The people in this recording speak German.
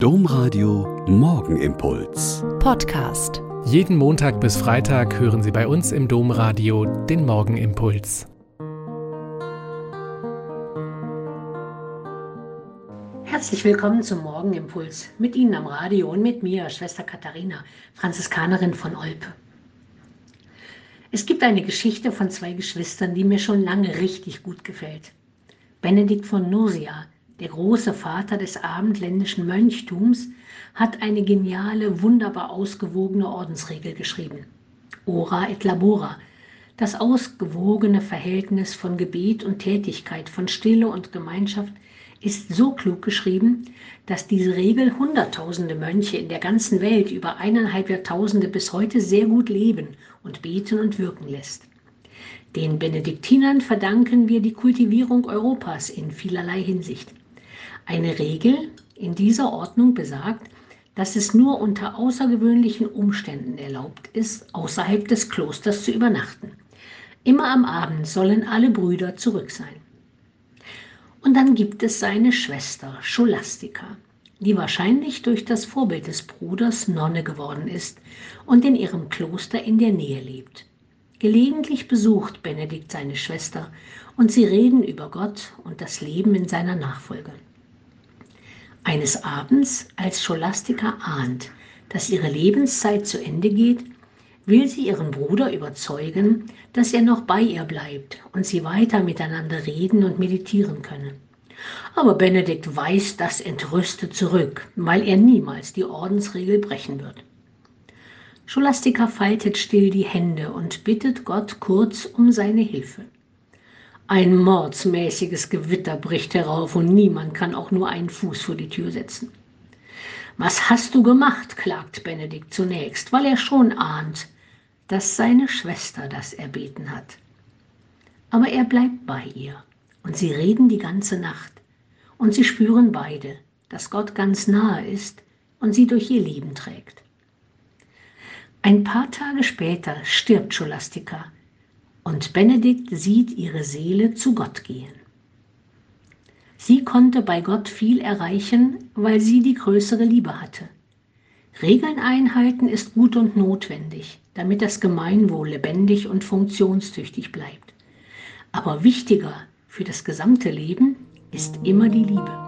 Domradio Morgenimpuls. Podcast. Jeden Montag bis Freitag hören Sie bei uns im Domradio den Morgenimpuls. Herzlich willkommen zum Morgenimpuls. Mit Ihnen am Radio und mit mir, Schwester Katharina, Franziskanerin von Olpe. Es gibt eine Geschichte von zwei Geschwistern, die mir schon lange richtig gut gefällt. Benedikt von Nursia, der große Vater des abendländischen Mönchtums, hat eine geniale, wunderbar ausgewogene Ordensregel geschrieben. Ora et labora, das ausgewogene Verhältnis von Gebet und Tätigkeit, von Stille und Gemeinschaft ist so klug geschrieben, dass diese Regel Hunderttausende Mönche in der ganzen Welt über eineinhalb Jahrtausende bis heute sehr gut leben und beten und wirken lässt. Den Benediktinern verdanken wir die Kultivierung Europas in vielerlei Hinsicht. Eine Regel in dieser Ordnung besagt, dass es nur unter außergewöhnlichen Umständen erlaubt ist, außerhalb des Klosters zu übernachten. Immer am Abend sollen alle Brüder zurück sein. Und dann gibt es seine Schwester Scholastika, die wahrscheinlich durch das Vorbild des Bruders Nonne geworden ist und in ihrem Kloster in der Nähe lebt. Gelegentlich besucht Benedikt seine Schwester und sie reden über Gott und das Leben in seiner Nachfolge. Eines Abends, als Scholastika ahnt, dass ihre Lebenszeit zu Ende geht, will sie ihren Bruder überzeugen, dass er noch bei ihr bleibt und sie weiter miteinander reden und meditieren können. Aber Benedikt weist das entrüstet zurück, weil er niemals die Ordensregel brechen wird. Scholastika faltet still die Hände und bittet Gott kurz um seine Hilfe. Ein mordsmäßiges Gewitter bricht herauf und niemand kann auch nur einen Fuß vor die Tür setzen. Was hast du gemacht? klagt Benedikt zunächst, weil er schon ahnt, dass seine Schwester das erbeten hat. Aber er bleibt bei ihr und sie reden die ganze Nacht und sie spüren beide, dass Gott ganz nahe ist und sie durch ihr Leben trägt. Ein paar Tage später stirbt Scholastika und Benedikt sieht ihre Seele zu Gott gehen. Sie konnte bei Gott viel erreichen, weil sie die größere Liebe hatte. Regeln einhalten ist gut und notwendig, damit das Gemeinwohl lebendig und funktionstüchtig bleibt. Aber wichtiger für das gesamte Leben ist immer die Liebe.